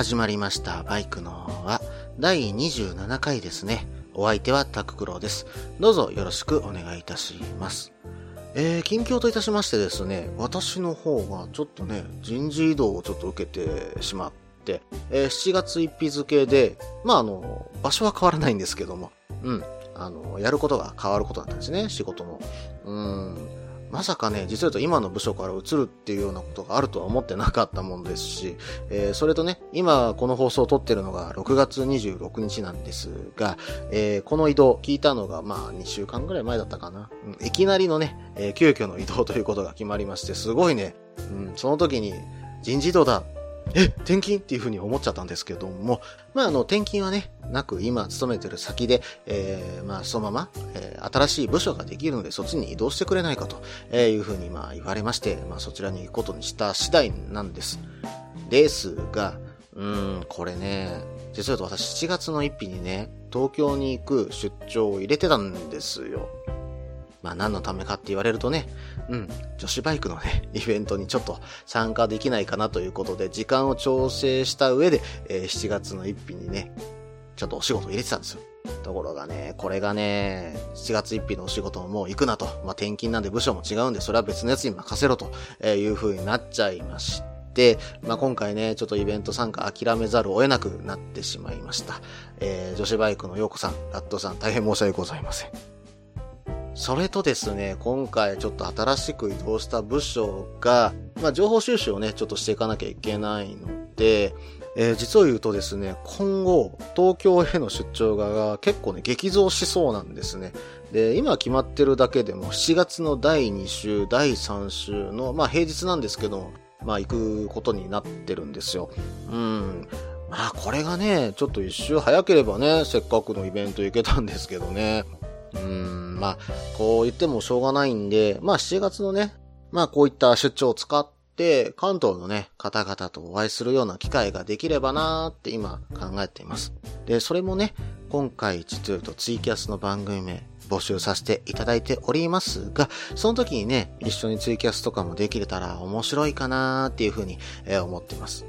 始まりました。バイクのは第27回ですね。お相手はタククロウです。どうぞよろしくお願いいたします。えー、近況といたしましてですね、私の方がちょっとね、人事異動をちょっと受けてしまって、えー7月1日付で、まああの、場所は変わらないんですけども、うん、あの、やることが変わることだったんですね、仕事の。うーん、まさかね、実はと今の部署から移るっていうようなことがあるとは思ってなかったもんですし、えーそれとね、今この放送を撮ってるのが6月26日なんですが、えーこの移動聞いたのがまあ2週間ぐらい前だったかな。うんいきなりのね、えー急遽の移動ということが決まりまして、すごいね、うん、その時に人事異動だえ、転勤？っていうふうに思っちゃったんですけども、まあ、あの、転勤はね、なく、今勤めてる先で、えー、まあ、そのまま、えー新しい部署ができるので、そっちに移動してくれないかと、えーいうふうに、まあ、言われまして、まあ、そちらに行くことにした次第なんです。ですが、うん、これね、実は私7月の1日にね、東京に行く出張を入れてたんですよ。まあ何のためかって言われるとね、うん、女子バイクのね、イベントにちょっと参加できないかなということで、時間を調整した上で、えー7月の1日にね、ちょっとお仕事を入れてたんですよ。ところがね、これがね、7月1日のお仕事ももう行くなと。まあ転勤なんで部署も違うんで、それは別のやつに任せろとえいう風になっちゃいまして、まあ今回ね、ちょっとイベント参加諦めざるを得なくなってしまいました。えー女子バイクの陽子さん、ラットさん、大変申し訳ございません。それとですね、今回ちょっと新しく移動した部署が、まあ情報収集をね、ちょっとしていかなきゃいけないので、えー実を言うとですね、今後、東京への出張が結構ね、激増しそうなんですね。で、今決まってるだけでも、7月の第2週、第3週の、まあ平日なんですけど、まあ行くことになってるんですよ。うん。まあこれがね、ちょっと一周早ければね、せっかくのイベント行けたんですけどね。うん、まあ、こう言ってもしょうがないんで、まあ7月のね、まあこういった出張を使って、関東のね、方々とお会いするような機会ができればなーって今考えています。で、それもね、今回実は言うとツイキャスの番組名募集させていただいておりますが、その時にね、一緒にツイキャスとかもできれたら面白いかなーっていうふうに、思っています。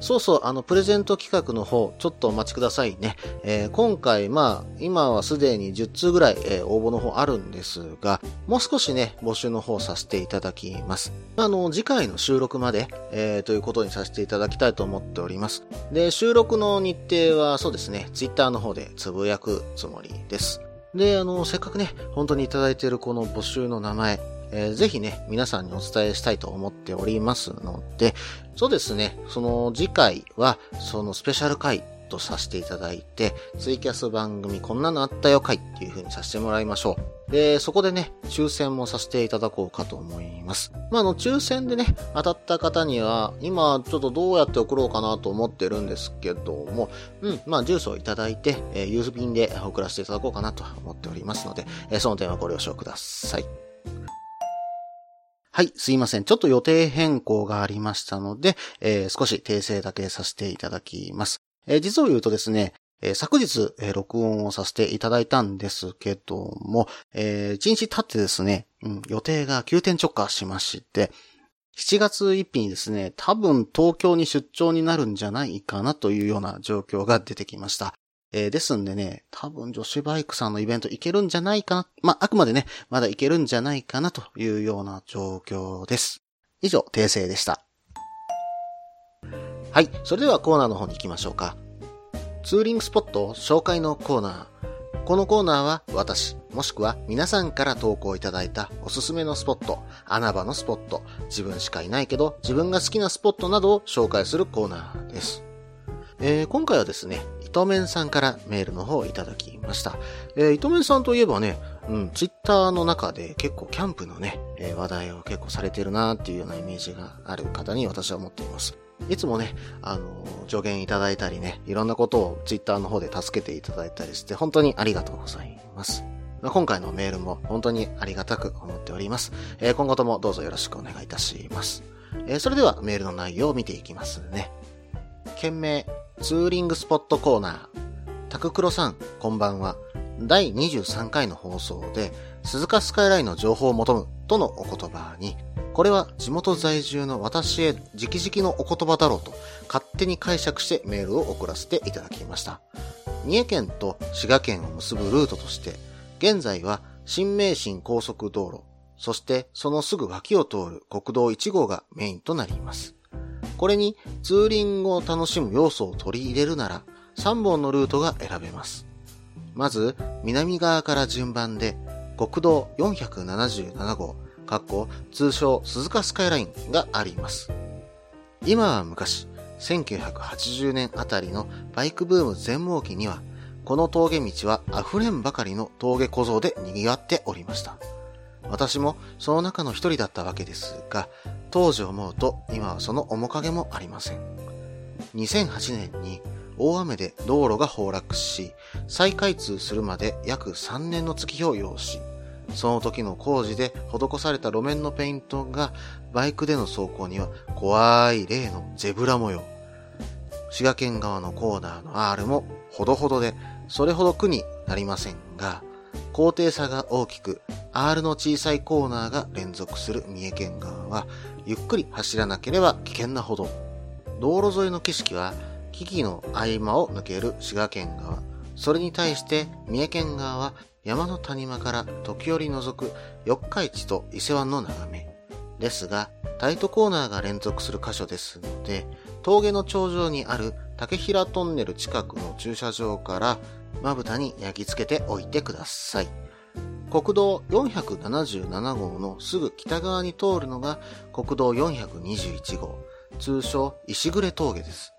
そうそう、あの、プレゼント企画の方、ちょっとお待ちくださいね。えー今回、まあ、今はすでに10通ぐらい、えー応募の方あるんですが、もう少しね、募集の方させていただきます。あの、次回の収録まで、えーということにさせていただきたいと思っております。で、収録の日程はそうですね、ツイッターの方でつぶやくつもりです。で、あの、せっかくね、本当にいただいているこの募集の名前、えーぜひね、皆さんにお伝えしたいと思っておりますので、そうですね、その次回は、そのスペシャル回とさせていただいて、ツイキャス番組こんなのあったよ回っていう風にさせてもらいましょう。で、そこでね、抽選もさせていただこうかと思います。まあ、あの、抽選でね、当たった方には、今、ちょっとどうやって送ろうかなと思ってるんですけども、うん、まあ、住所をいただいて、えー郵便で送らせていただこうかなと思っておりますので、えーその点はご了承ください。はい、すいません。ちょっと予定変更がありましたので、えー少し訂正だけさせていただきます。えー実を言うとですね、えー昨日、え録音をさせていただいたんですけども、え1日経ってですね、うん、予定が急転直下しまして、7月1日にですね、多分東京に出張になるんじゃないかなというような状況が出てきました。えーですんでね、多分女子バイクさんのイベント行けるんじゃないかな。まあ、あくまでね、まだ行けるんじゃないかなというような状況です。以上、訂正でした。はい、それではコーナーの方に行きましょうか。ツーリングスポット紹介のコーナー。このコーナーは私、もしくは皆さんから投稿いただいたおすすめのスポット、穴場のスポット、自分しかいないけど自分が好きなスポットなどを紹介するコーナーです。えー今回はですね、糸面さんからメールの方をいただきました。えー、糸面さんといえばね、うん、ツイッターの中で結構キャンプのね、えー話題を結構されてるなっていうようなイメージがある方に私は思っています。いつもね、あの、助言いただいたりね、いろんなことをツイッターの方で助けていただいたりして、本当にありがとうございます。今回のメールも本当にありがたく思っております。えー、今後ともどうぞよろしくお願いいたします。えー、それではメールの内容を見ていきますね。件名、ツーリングスポットコーナー。タククロさん、こんばんは。第23回の放送で、鈴鹿スカイラインの情報を求むとのお言葉に、これは地元在住の私へ直々のお言葉だろうと勝手に解釈してメールを送らせていただきました。三重県と滋賀県を結ぶルートとして、現在は新名神高速道路、そしてそのすぐ脇を通る国道1号がメインとなります。これにツーリングを楽しむ要素を取り入れるなら3本のルートが選べます。まず、南側から順番で国道477号、かっこ通称鈴鹿スカイラインがあります。今は昔、1980年あたりのバイクブーム全盲期には、この峠道は溢れんばかりの峠小僧で賑わっておりました。私もその中の一人だったわけですが、当時思うと今はその面影もありません。2008年に大雨で道路が崩落し、再開通するまで約3年の月日を要し、その時の工事で施された路面のペイントがバイクでの走行には怖い例のゼブラ模様。滋賀県側のコーナーの R もほどほどでそれほど苦になりませんが、高低差が大きく R の小さいコーナーが連続する三重県側はゆっくり走らなければ危険なほど。道路沿いの景色は木々の合間を抜ける滋賀県側。それに対して三重県側は山の谷間から時折覗く四日市と伊勢湾の眺め。ですが、タイトコーナーが連続する箇所ですので、峠の頂上にある竹平トンネル近くの駐車場からまぶたに焼き付けておいてください。国道477号のすぐ北側に通るのが国道421号、通称石暮峠です。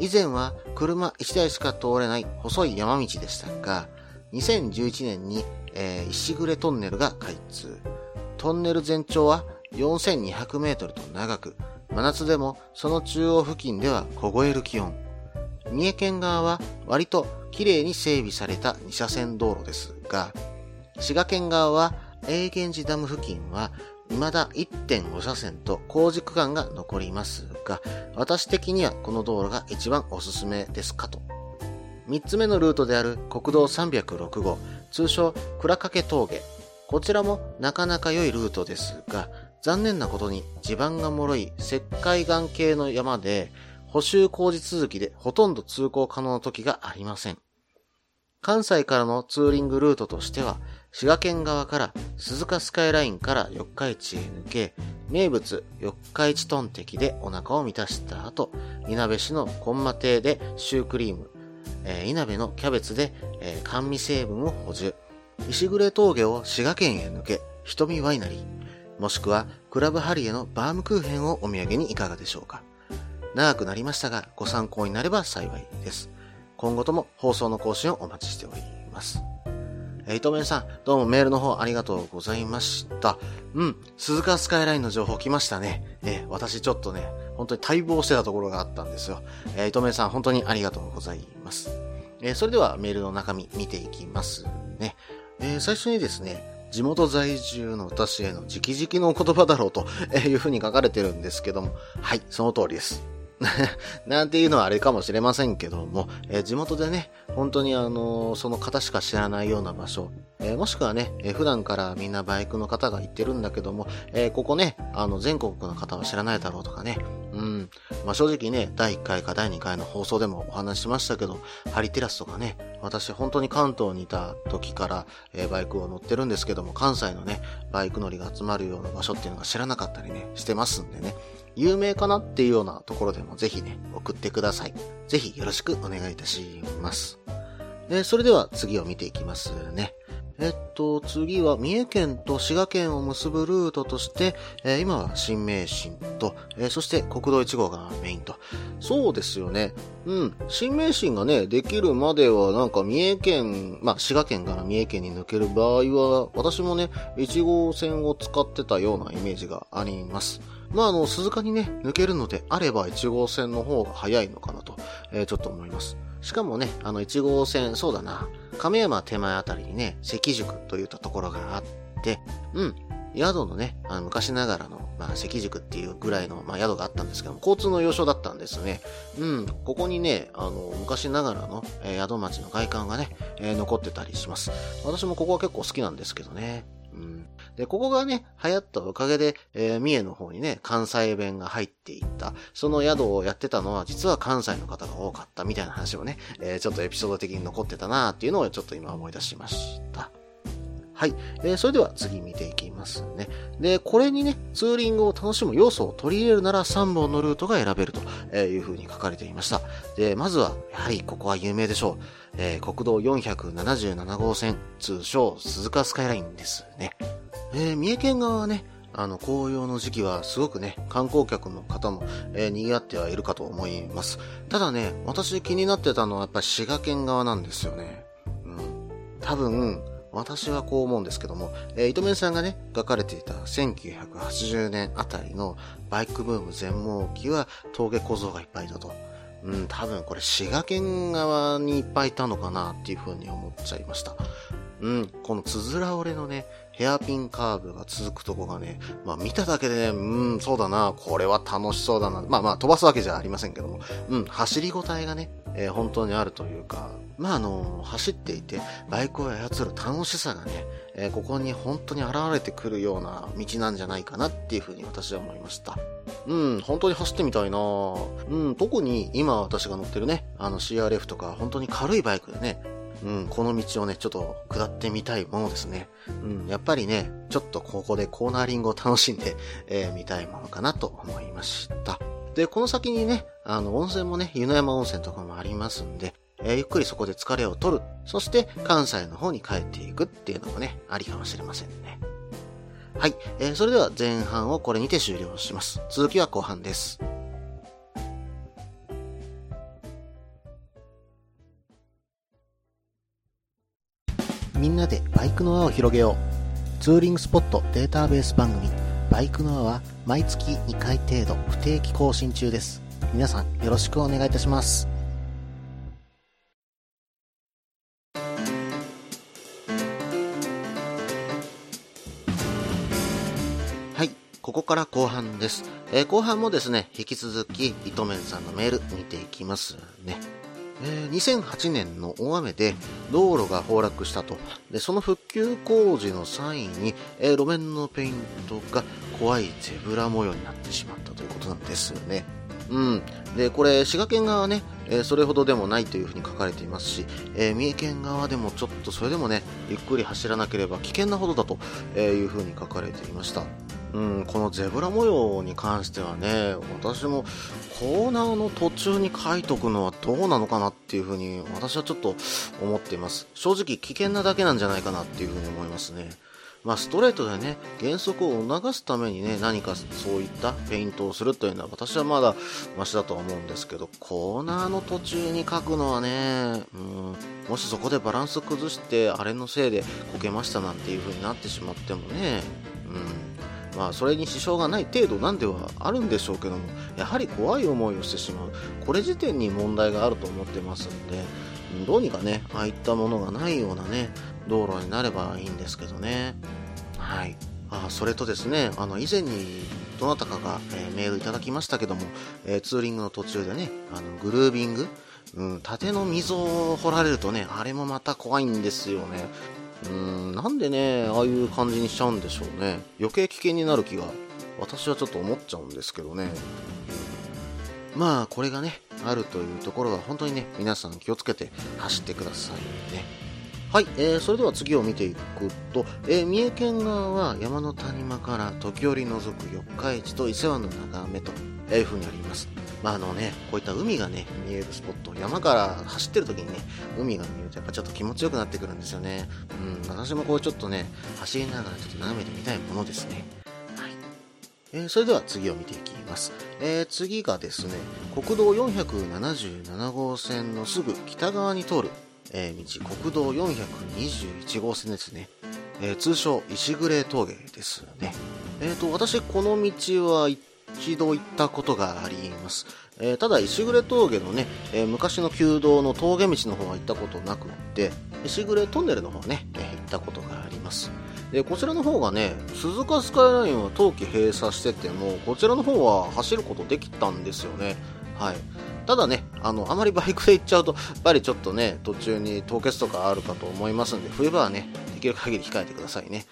以前は車1台しか通れない細い山道でしたが、2011年に、えー、石暮トンネルが開通。トンネル全長は4200メートルと長く、真夏でもその中央付近では凍える気温。三重県側は割と綺麗に整備された2車線道路ですが、滋賀県側は永源寺ダム付近は未だ1.5車線と工事区間が残りますが、私的にはこの道路が一番おすすめですかと。3つ目のルートである国道306号、通称倉掛峠。こちらもなかなか良いルートですが、残念なことに地盤が脆い石灰岩系の山で、補修工事続きでほとんど通行可能な時がありません。関西からのツーリングルートとしては、滋賀県側から鈴鹿スカイラインから四日市へ抜け、名物四日市トンテキでお腹を満たした後、稲部市のコンマ亭でシュークリーム、えー、稲部のキャベツで、えー、甘味成分を補充。石暮峠を滋賀県へ抜け、瞳ワイナリー。もしくは、クラブハリエのバームクーヘンをお土産にいかがでしょうか。長くなりましたが、ご参考になれば幸いです。今後とも放送の更新をお待ちしております。えー、糸面さん、どうもメールの方ありがとうございました。うん、鈴鹿スカイラインの情報来ましたね。えー、私ちょっとね、本当に待望してたところがあったんですよ。えー、糸面さん、本当にありがとうございます。えー、それではメールの中身見ていきますね。え、最初にですね、地元在住の私への直々の言葉だろうというふうに書かれてるんですけども、はい、その通りです。なんていうのはあれかもしれませんけども、えー、地元でね、本当にあのー、その方しか知らないような場所、えー、もしくはね、え普段からみんなバイクの方が行ってるんだけども、えここね、あの、全国の方は知らないだろうとかね、うん、まあ、正直ね、第1回か第2回の放送でもお話しましたけど、ハリテラスとかね、私本当に関東にいた時から、えバイクを乗ってるんですけども、関西のね、バイク乗りが集まるような場所っていうのが知らなかったりね、してますんでね、有名かなっていうようなところでもぜひね、送ってください。ぜひよろしくお願いいたします。えそれでは次を見ていきますね。えっと、次は三重県と滋賀県を結ぶルートとして、えー、今は新名神と、えー、そして国道1号がメインと。そうですよね。うん。新名神がね、できるまではなんか三重県、まあ滋賀県から三重県に抜ける場合は、私もね、1号線を使ってたようなイメージがあります。まあ、あの、鈴鹿にね、抜けるのであれば1号線の方が早いのかなと、えー、ちょっと思います。しかもね、あの、1号線、そうだな、亀山手前あたりにね、関宿といったところがあって、うん、宿のね、あの昔ながらの、まあ、関宿っていうぐらいの、まあ、宿があったんですけども、交通の要衝だったんですね。うん、ここにね、あの、昔ながらの、えー、宿町の外観がね、えー、残ってたりします。私もここは結構好きなんですけどね。うん。で、ここがね、流行ったおかげで、えー、三重の方にね、関西弁が入っていった。その宿をやってたのは、実は関西の方が多かったみたいな話もね、えー、ちょっとエピソード的に残ってたなっていうのをちょっと今思い出しました。はい。えー、それでは次見ていきますね。で、これにね、ツーリングを楽しむ要素を取り入れるなら3本のルートが選べるという風に書かれていました。で、まずは、やはりここは有名でしょう。えー、国道477号線、通称鈴鹿スカイラインですね。えー、三重県側はね、あの、紅葉の時期はすごくね、観光客の方も、えー、賑わってはいるかと思います。ただね、私気になってたのはやっぱり滋賀県側なんですよね。うん。多分、私はこう思うんですけども、えー、糸面さんがね、書かれていた1980年あたりのバイクブーム全盲期は峠小僧がいっぱいいたと。うん、多分これ滋賀県側にいっぱいいたのかなっていうふうに思っちゃいました。うん、このつづら折れのね、ヘアピンカーブが続くとこがね、まあ見ただけでね、うん、そうだな、これは楽しそうだな。まあまあ飛ばすわけじゃありませんけども、うん、走りごたえがね、えー、本当にあるというか、まああの、走っていて、バイクを操る楽しさがね、えー、ここに本当に現れてくるような道なんじゃないかなっていうふうに私は思いました。うん、本当に走ってみたいなうん、特に今私が乗ってるね、あの CRF とか本当に軽いバイクでね、うん、この道をね、ちょっと下ってみたいものですね。うん、やっぱりね、ちょっとここでコーナーリングを楽しんで、えー、見たいものかなと思いました。で、この先にね、あの、温泉もね、湯の山温泉とかもありますんで、えー、ゆっくりそこで疲れを取る。そして関西の方に帰っていくっていうのもね、ありかもしれませんね。はい。えー、それでは前半をこれにて終了します。続きは後半です。みんなでバイクの輪を広げよう。ツーリングスポットデータベース番組、バイクの輪は毎月2回程度不定期更新中です。皆さんよろしくお願いいたしますはい。ここから後半です。えー、後半もですね、引き続き、糸面さんのメール見ていきますね。え、2008年の大雨で道路が崩落したと。で、その復旧工事の際に、え、路面のペイントが怖いゼブラ模様になってしまったということなんですよね。うん。で、これ、滋賀県側はね、え、それほどでもないというふうに書かれていますし、え、三重県側でもちょっとそれでもね、ゆっくり走らなければ危険なほどだというふうに書かれていました。うん、このゼブラ模様に関してはね、私もコーナーの途中に書いとくのはどうなのかなっていうふうに私はちょっと思っています。正直危険なだけなんじゃないかなっていうふうに思いますね。まあ、ストレートでね、減速を促すためにね、何かそういったペイントをするというのは私はまだマシだとは思うんですけど、コーナーの途中に書くのはね、うん、もしそこでバランス崩して、あれのせいでこけましたなんていう風になってしまってもね、まあ、それに支障がない程度なんではあるんでしょうけども、やはり怖い思いをしてしまう。これ時点に問題があると思ってますんで、どうにかね、ああいったものがないようなね、道路になればいいんですけどね。はい。あそれとですね、あの、以前にどなたかが、えー、メールいただきましたけども、えー、ツーリングの途中でね、あの、グルービング、うん、縦の溝を掘られるとね、あれもまた怖いんですよね。うん、なんでね、ああいう感じにしちゃうんでしょうね。余計危険になる気が、私はちょっと思っちゃうんですけどね。まあ、これがね、あるというところは本当にね、皆さん気をつけて走ってくださいね。はい、えー、それでは次を見ていくと、えー、三重県側は山の谷間から時折覗く四日市と伊勢湾の眺めという風にあります。まああのね、こういった海がね、見えるスポット、山から走ってる時にね、海が見えるとやっぱちょっと気持ちよくなってくるんですよね。うん、私もこうちょっとね、走りながらちょっと眺めてみたいものですね。はい。えー、それでは次を見ていきます。えー、次がですね、国道477号線のすぐ北側に通る、えー、道、国道421号線ですね。えー、通称石暮峠ですね。えっ、ー、と、私この道は行っ一度行ったことがあります。えー、ただ、石暮峠のね、えー、昔の旧道の峠道の方は行ったことなくって、石暮トンネルの方はね、えー、行ったことがあります。で、こちらの方がね、鈴鹿スカイラインは冬季閉鎖してても、こちらの方は走ることできたんですよね。はい。ただね、あの、あまりバイクで行っちゃうと、やっぱりちょっとね、途中に凍結とかあるかと思いますんで、冬場はね、できる限り控えてくださいね。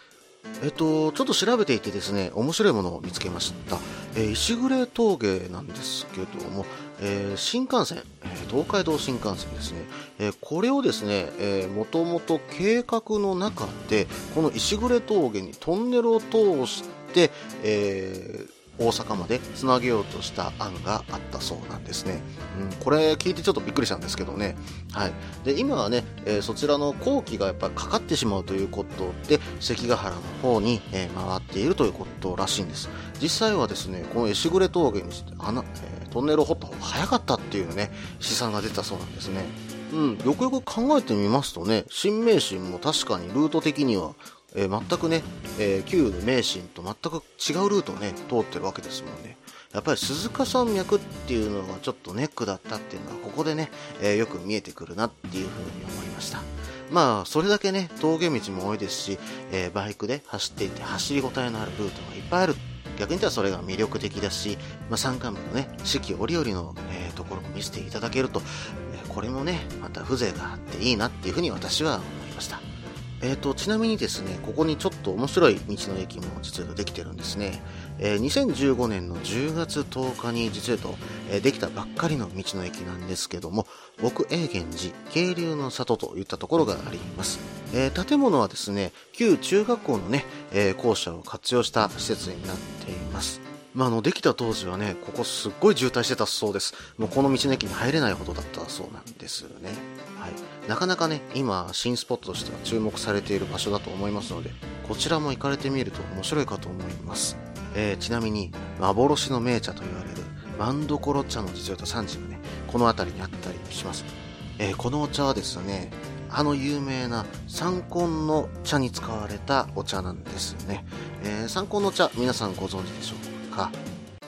えっと、ちょっと調べていてですね、面白いものを見つけました。えー、石暮峠なんですけども、えー、新幹線、え、東海道新幹線ですね、えー、これをですね、えー、もともと計画の中で、この石暮峠にトンネルを通して、えー、大阪までつなげようとした案があったそうなんですね。うん、これ聞いてちょっとびっくりしたんですけどね。はい。で、今はね、えー、そちらの後期がやっぱりかかってしまうということで、関ヶ原の方に、えー、回っているということらしいんです。実際はですね、この石暮峠に穴、えー、トンネルを掘った方が早かったっていうね、試算が出たそうなんですね。うん、よくよく考えてみますとね、新名神も確かにルート的にはえー、全くね、えー、旧名神と全く違うルートをね、通ってるわけですもんね。やっぱり鈴鹿山脈っていうのがちょっとネックだったっていうのはここでね、えー、よく見えてくるなっていうふうに思いました。まあ、それだけね、峠道も多いですし、え、バイクで走っていて走りごたえのあるルートがいっぱいある。逆に言ったらそれが魅力的だし、まあ、山間部のね、四季折々の、え、ところも見せていただけると、え、これもね、また風情があっていいなっていうふうに私は思いました。えーと、ちなみにですね、ここにちょっと面白い道の駅も実はできてるんですね。えー、2015年の10月10日に実はと、えー、できたばっかりの道の駅なんですけども、僕永源寺、渓流の里といったところがあります。えー、建物はですね、旧中学校のね、え校舎を活用した施設になっています。まあ、あの、できた当時はね、ここすっごい渋滞してたそうです。もうこの道の駅に入れないほどだったそうなんですよね。はい。なかなかね、今、新スポットとしては注目されている場所だと思いますので、こちらも行かれてみると面白いかと思います。えー、ちなみに、幻の名茶と言われる、マンドコロ茶の実用と産地がね、この辺りにあったりします。えー、このお茶はですね、あの有名な三根の茶に使われたお茶なんですね。えー、三根の茶、皆さんご存知でしょうか？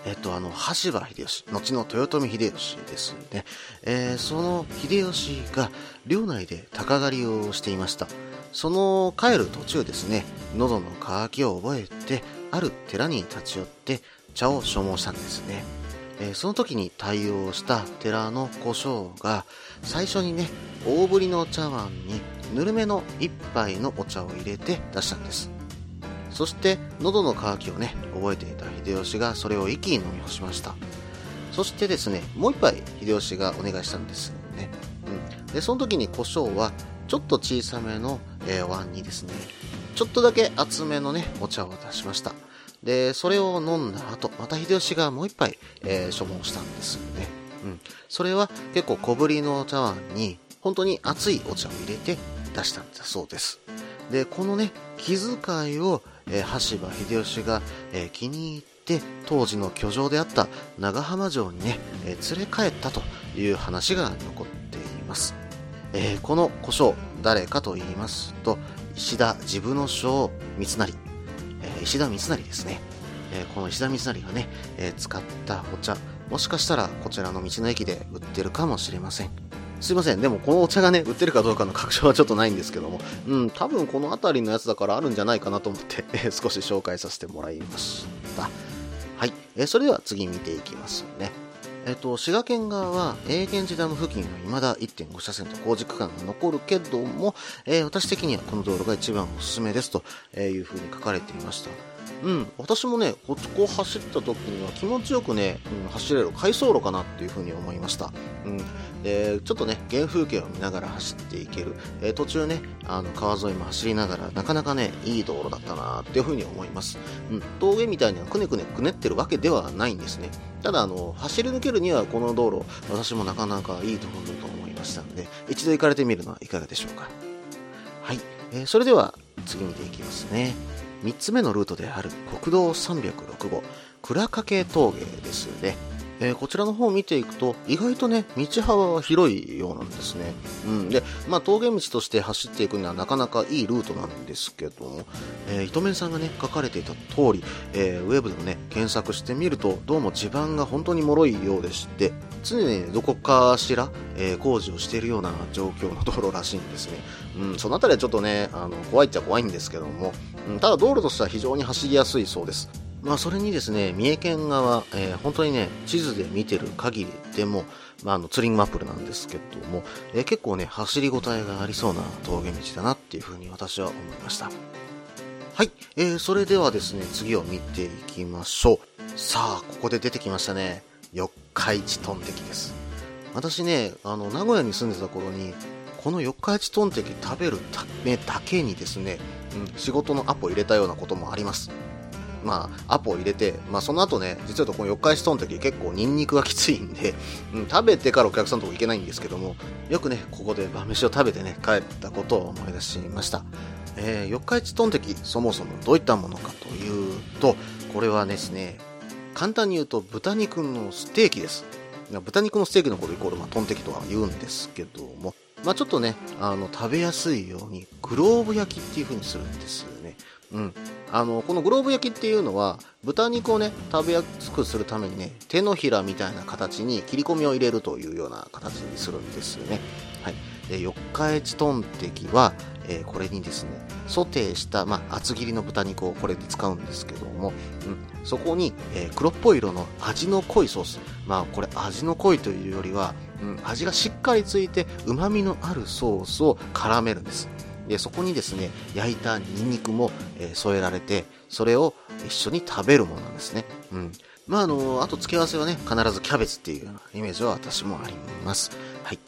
えっと、あの、羽柴秀吉、後の豊臣秀吉ですね。えー、その秀吉が領内で鷹狩りをしていました。その帰る途中ですね、喉の渇きを覚えて、ある寺に立ち寄って茶を所望したんですね。えー、その時に対応した寺の胡椒が、最初にね、大ぶりの茶碗にぬるめの一杯のお茶を入れて出したんです。そして喉の渇きをね覚えていた秀吉がそれを一気に飲み干しました。そしてですねもう一杯秀吉がお願いしたんですよね、うん、でその時に胡椒はちょっと小さめの、えー、碗にですねちょっとだけ厚めのねお茶を出しました。でそれを飲んだ後また秀吉がもう一杯、えー、所望したんですよね。うん。それは結構小ぶりのお茶碗に本当に熱いお茶を入れて出したんだそうです。でこのね気遣いをえ、羽柴秀吉が、え、気に入って当時の居城であった長浜城にね、え、連れ帰ったという話が残っています、え、この胡椒誰かと言いますと石田治部将三成、え、石田三成ですね、え、この石田三成がね、え、使ったお茶もしかしたらこちらの道の駅で売ってるかもしれません。すいません。でもこのお茶がね、売ってるかどうかの確証はちょっとないんですけども、うん、多分この辺りのやつだからあるんじゃないかなと思って、え 少し紹介させてもらいました。はい。えそれでは次見ていきますね。えっ、と、滋賀県側は、永源寺ダム付近は未だ1.5車線と工事区間が残るけども、え、私的にはこの道路が一番おすすめですというふうに書かれていました。うん、私もね、ここ走った時には気持ちよくね、うん、走れる回送路かなっていうふうに思いました。うん、で、ちょっとね、原風景を見ながら走っていける。えー、途中ね、あの、川沿いも走りながら、なかなかね、いい道路だったなっていうふうに思います。うん、峠みたいにはくねくねくねってるわけではないんですね。ただ、あの、走り抜けるにはこの道路、私もなかなかいいところだと思いましたので、一度行かれてみるのはいかがでしょうか。はい。えー、それでは、次見ていきますね。3つ目のルートである国道306号倉掛峠ですね。えー、こちらの方を見ていくと、意外とね、道幅は広いようなんですね。うん。で、まあ、峠道として走っていくにはなかなかいいルートなんですけども、えー、糸面さんがね、書かれていた通り、えー、ウェブでもね、検索してみると、どうも地盤が本当に脆いようでして、常にどこかしら、え、工事をしているような状況の道路らしいんですね。うん、そのあたりはちょっとね、あの、怖いっちゃ怖いんですけども、うん、ただ道路としては非常に走りやすいそうです。まあ、それにですね、三重県側、えー、本当にね、地図で見てる限りでも、まあ、あの、ツリングマップルなんですけども、えー、結構ね、走りごたえがありそうな峠道だなっていうふうに私は思いました。はい、えー、それではですね、次を見ていきましょう。さあ、ここで出てきましたね。四日市トンテキです。私ね、あの、名古屋に住んでた頃に、この四日市トンテキ食べるためだけにですね、うん、仕事のアポ入れたようなこともあります。まあ、アポを入れて、まあ、その後ね、実はこの四日市トンテキ結構ニンニクがきついんで、うん、食べてからお客さんとこ行けないんですけども、よくね、ここで晩飯を食べてね、帰ったことを思い出しました。えー、四日市トンテキ、そもそもどういったものかというと、これはですね、簡単に言うと豚肉のステーキです。豚肉のステーキのことイコール、まあ、トンテキとは言うんですけども、まあ、ちょっとね、あの、食べやすいように、グローブ焼きっていう風にするんですよね。うん。あの、このグローブ焼きっていうのは、豚肉をね、食べやすくするためにね、手のひらみたいな形に切り込みを入れるというような形にするんですよね。はい。で、四日市トンテキは、えー、これにですね、ソテーした、まあ、厚切りの豚肉をこれで使うんですけども、うん、そこに、えー、黒っぽい色の味の濃いソース。まあ、これ味の濃いというよりは、うん、味がしっかりついて、旨味のあるソースを絡めるんです。で、そこにですね、焼いたニンニクも、えー、添えられて、それを一緒に食べるものなんですね。うん。まあ、あの、あと付け合わせはね、必ずキャベツっていうイメージは私もあります。はい。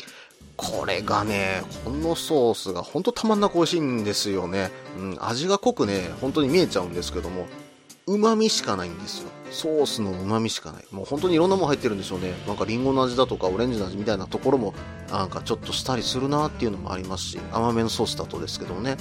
これがね、このソースがほんとたまんなく美味しいんですよね。うん、味が濃くね、本当に見えちゃうんですけどもう、旨味しかないんですよ。ソースの旨味しかない。もう本当にいろんなもの入ってるんでしょうね。なんかリンゴの味だとかオレンジの味みたいなところもなんかちょっとしたりするなっていうのもありますし、甘めのソースだとですけどもね。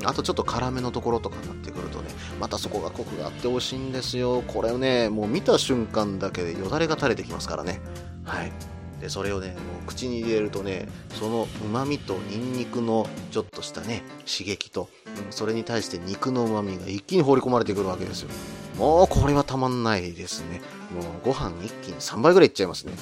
うん、あとちょっと辛めのところとかになってくるとね、またそこがコクがあって美味しいんですよ。これをね、もう見た瞬間だけでよだれが垂れてきますからね。はい。でそれをねもう口に入れるとねそのうまみとニンニクのちょっとしたね刺激と、うん、それに対して肉のうまみが一気に放り込まれてくるわけですよもうこれはたまんないですね。もうご飯一気に3杯ぐらいいっちゃいますね。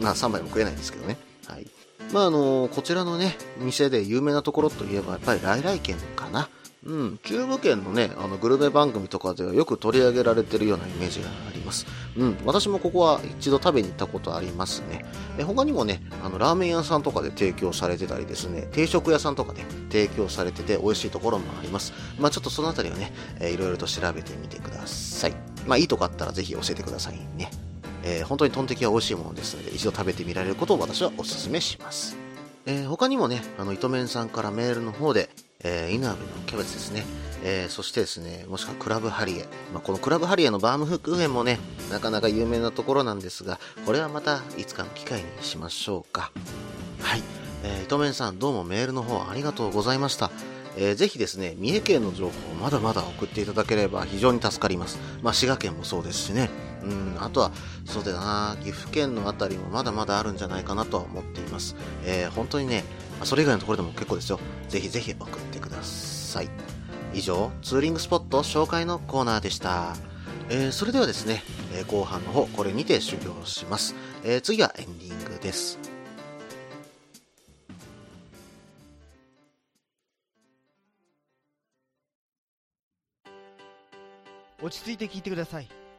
まあ3杯も食えないんですけどね。はい。まああのこちらのね店で有名なところといえばやっぱり来来軒かな。うん、中部圏のね、あの、グルメ番組とかではよく取り上げられてるようなイメージがあります。うん、私もここは一度食べに行ったことありますね。え他にもね、あの、ラーメン屋さんとかで提供されてたりですね、定食屋さんとかで提供されてて美味しいところもあります。まあちょっとそのあたりはね、えー、いろいろと調べてみてください。まあいいとこあったらぜひ教えてくださいね。えー、本当にトンテキは美味しいものですので、一度食べてみられることを私はお勧めします。えー、他にもね、あの、糸面さんからメールの方で、えー、稲部のキャベツですね。えー、そしてですね、もしくはクラブハリエ。まあ、このクラブハリエのバームフックーヘンもね、なかなか有名なところなんですが、これはまたいつかの機会にしましょうか。はい。えー、糸面さん、どうもメールの方ありがとうございました。えー、ぜひですね、三重県の情報をまだまだ送っていただければ非常に助かります。まあ、滋賀県もそうですしね。うん、あとは、そうだな、岐阜県のあたりもまだまだあるんじゃないかなとは思っています。えー、本当にね、それ以外のところでも結構ですよ。ぜひぜひ送ってください。以上、ツーリングスポット紹介のコーナーでした。えー、それではですね、えー、後半の方、これにて終了します。えー、次はエンディングです。落ち着いて聞いてください。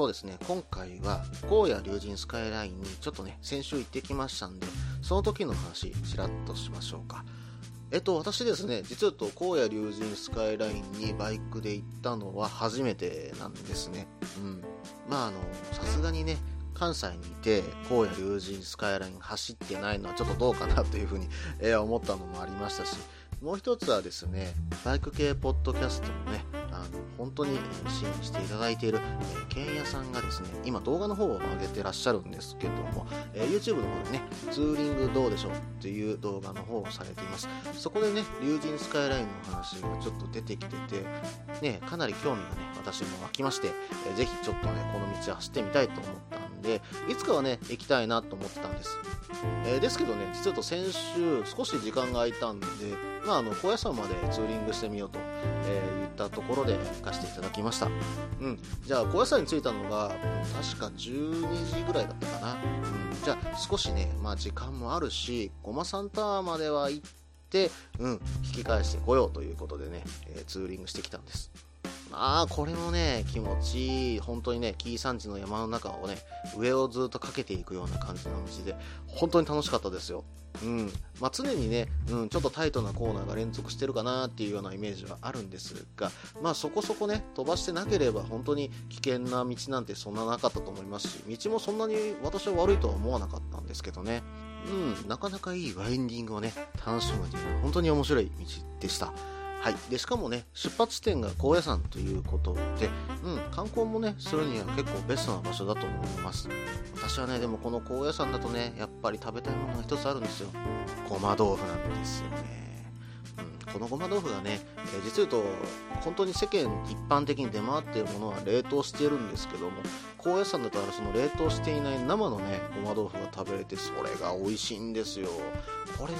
そうですね、今回は荒野竜神スカイラインにちょっとね、先週行ってきましたんで、その時の話、ちらっとしましょうか。えっと、私ですね、実はと、荒野竜神スカイラインにバイクで行ったのは初めてなんですね。うん。まあ、あの、さすがにね、関西にいて、荒野竜神スカイライン走ってないのはちょっとどうかなというふうに、えー思ったのもありましたし、もう一つはですね、バイク系ポッドキャストのね、本当に支援していただいている、えー、ケンヤさんがですね、今動画の方を上げてらっしゃるんですけども、えー YouTube の方でね、ツーリングどうでしょうっていう動画の方をされています。そこでね、竜神スカイラインの話がちょっと出てきてて、ね、かなり興味がね、私も湧きまして、えーぜひちょっとね、この道走ってみたいと思ったんで、いつかはね、行きたいなと思ってたんです。えーですけどね、実はと先週、少し時間が空いたんで、まあ、あの、高野山までツーリングしてみようと、えー言ったところで行かせていただきました。うん。じゃあ、高野山に着いたのが、確か12時ぐらいだったかな。うん。じゃあ、少しね、まあ、時間もあるし、ゴマサンタワーまでは行って、うん、引き返してこようということでね、えーツーリングしてきたんです。まあ、これもね、気持ちいい、本当にね、紀伊山地の山の中をね、上をずっとかけていくような感じの道で、本当に楽しかったですよ。うん。まあ、常にね、うん、ちょっとタイトなコーナーが連続してるかなっていうようなイメージはあるんですが、まあ、そこそこね、飛ばしてなければ本当に危険な道なんてそんななかったと思いますし、道もそんなに私は悪いとは思わなかったんですけどね。うん、なかなかいいワインディングをね、楽しむには本当に面白い道でした。はい。で、しかもね、出発点が高野山ということで、うん、観光もね、するには結構ベストな場所だと思います。私はね、でもこの高野山だとね、やっぱり食べたいものが一つあるんですよ。ごま豆腐なんですよね。うん、このごま豆腐がね、えー実を言うと、本当に世間一般的に出回っているものは冷凍しているんですけども、高野山だとあれその冷凍していない生のね、ごま豆腐が食べれて、それが美味しいんですよ。これね、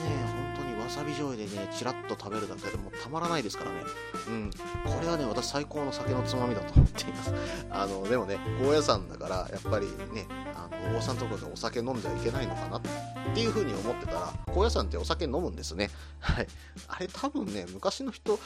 本当にさび醤油でね、チラッと食べるだけでもたまらないですからね。うん。これはね、私最高の酒のつまみだと思っています。あの、でもね、高野山だから、やっぱりね、あの、お坊さんとかがお酒飲んじゃいけないのかなっていう風に思ってたら、高野山ってお酒飲むんですね。はい。あれ多分ね、昔の人、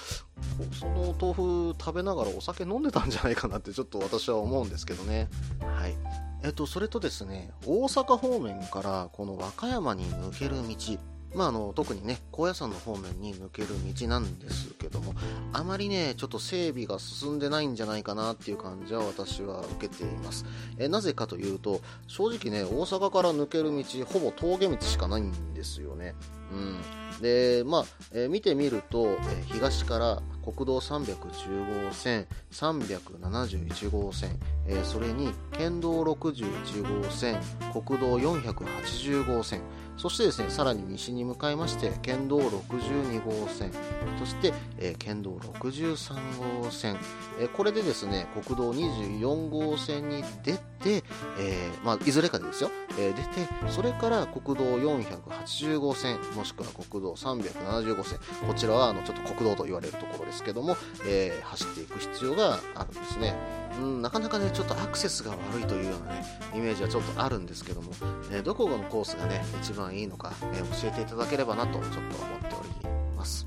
その豆腐食べながらお酒飲んでたんじゃないかなってちょっと私は思うんですけどね。はい。えっと、それとですね、大阪方面からこの和歌山に抜ける道、まあ、あの、特にね、高野山の方面に抜ける道なんですけども、あまりね、ちょっと整備が進んでないんじゃないかなっていう感じは私は受けています。え、なぜかというと、正直ね、大阪から抜ける道、ほぼ峠道しかないんですよね。うん。で、まあ、え見てみると、え東から国道310号線、371号線、えそれに県道61号線、国道480号線、そしてですね、さらに西に向かいまして、県道62号線、そして、えー県道63号線、えーこれでですね、国道24号線に出て、えーまあ、いずれかでですよ、え出て、それから国道480号線、もしくは国道370号線、こちらはあのちょっと国道と言われるところですけども、え走っていく必要があるんですね。うん、なかなかね、ちょっとアクセスが悪いというようなね、イメージはちょっとあるんですけども、えーどこのコースがね、一番いいのか、えー教えていただければなと、ちょっと思っております。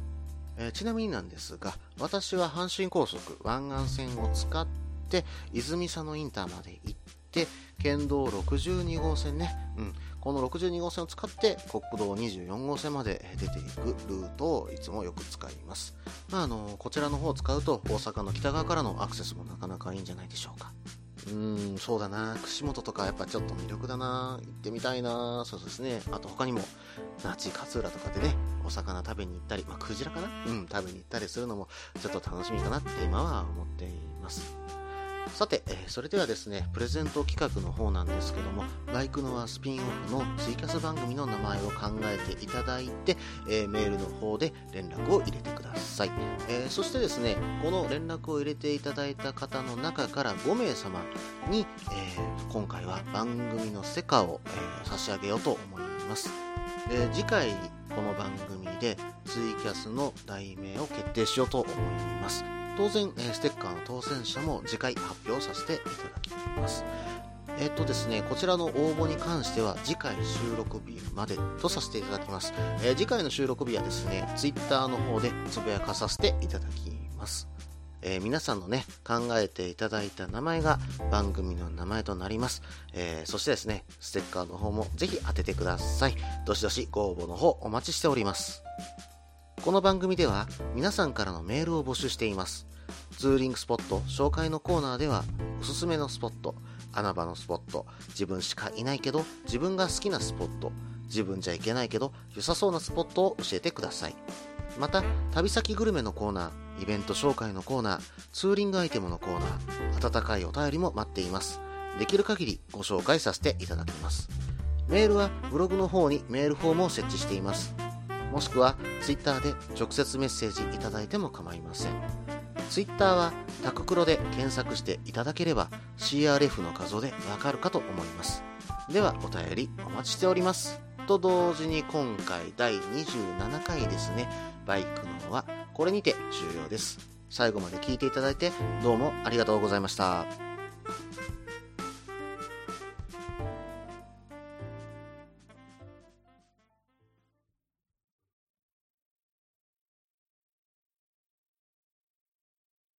えーちなみになんですが、私は阪神高速湾岸線を使って、泉佐野インターまで行って、県道62号線ね、うん、この62号線を使って国道24号線まで出ていくルートをいつもよく使います。まあ、あの、こちらの方を使うと大阪の北側からのアクセスもなかなかいいんじゃないでしょうか。うーん、そうだな。串本とかやっぱちょっと魅力だな。行ってみたいな。そうですね。あと他にも、那智勝浦とかでね、お魚食べに行ったり、まあ、クジラかなうん、食べに行ったりするのもちょっと楽しみかなって今は思っています。さて、えそれではですね、プレゼント企画の方なんですけども、バイクノアスピンオフのツイキャス番組の名前を考えていただいて、えーメールの方で連絡を入れてください。えーそしてですね、この連絡を入れていただいた方の中から5名様に、えー今回は番組のセカを、え差し上げようと思います。で次回この番組でツイキャスの題名を決定しようと思います。当然、えステッカーの当選者も次回発表させていただきます。えっとですね、こちらの応募に関しては次回収録日までとさせていただきます。えー次回の収録日はですね、ツイッターの方でつぶやかさせていただきます。えー皆さんのね、考えていただいた名前が番組の名前となります。えーそしてですね、ステッカーの方もぜひ当ててください。どしどしご応募の方お待ちしております。この番組では皆さんからのメールを募集しています。ツーリングスポット紹介のコーナーではおすすめのスポット、穴場のスポット、自分しかいないけど自分が好きなスポット、自分じゃいけないけど良さそうなスポットを教えてください。また、旅先グルメのコーナー、イベント紹介のコーナー、ツーリングアイテムのコーナー、温かいお便りも待っています。できる限りご紹介させていただきます。メールはブログの方にメールフォームを設置しています。もしくは、ツイッターで直接メッセージいただいても構いません。ツイッターはタククロで検索していただければ CRF の画像でわかるかと思います。ではお便りお待ちしております。と同時に今回第27回ですね、バイクのはこれにて終了です。最後まで聞いていただいてどうもありがとうございました。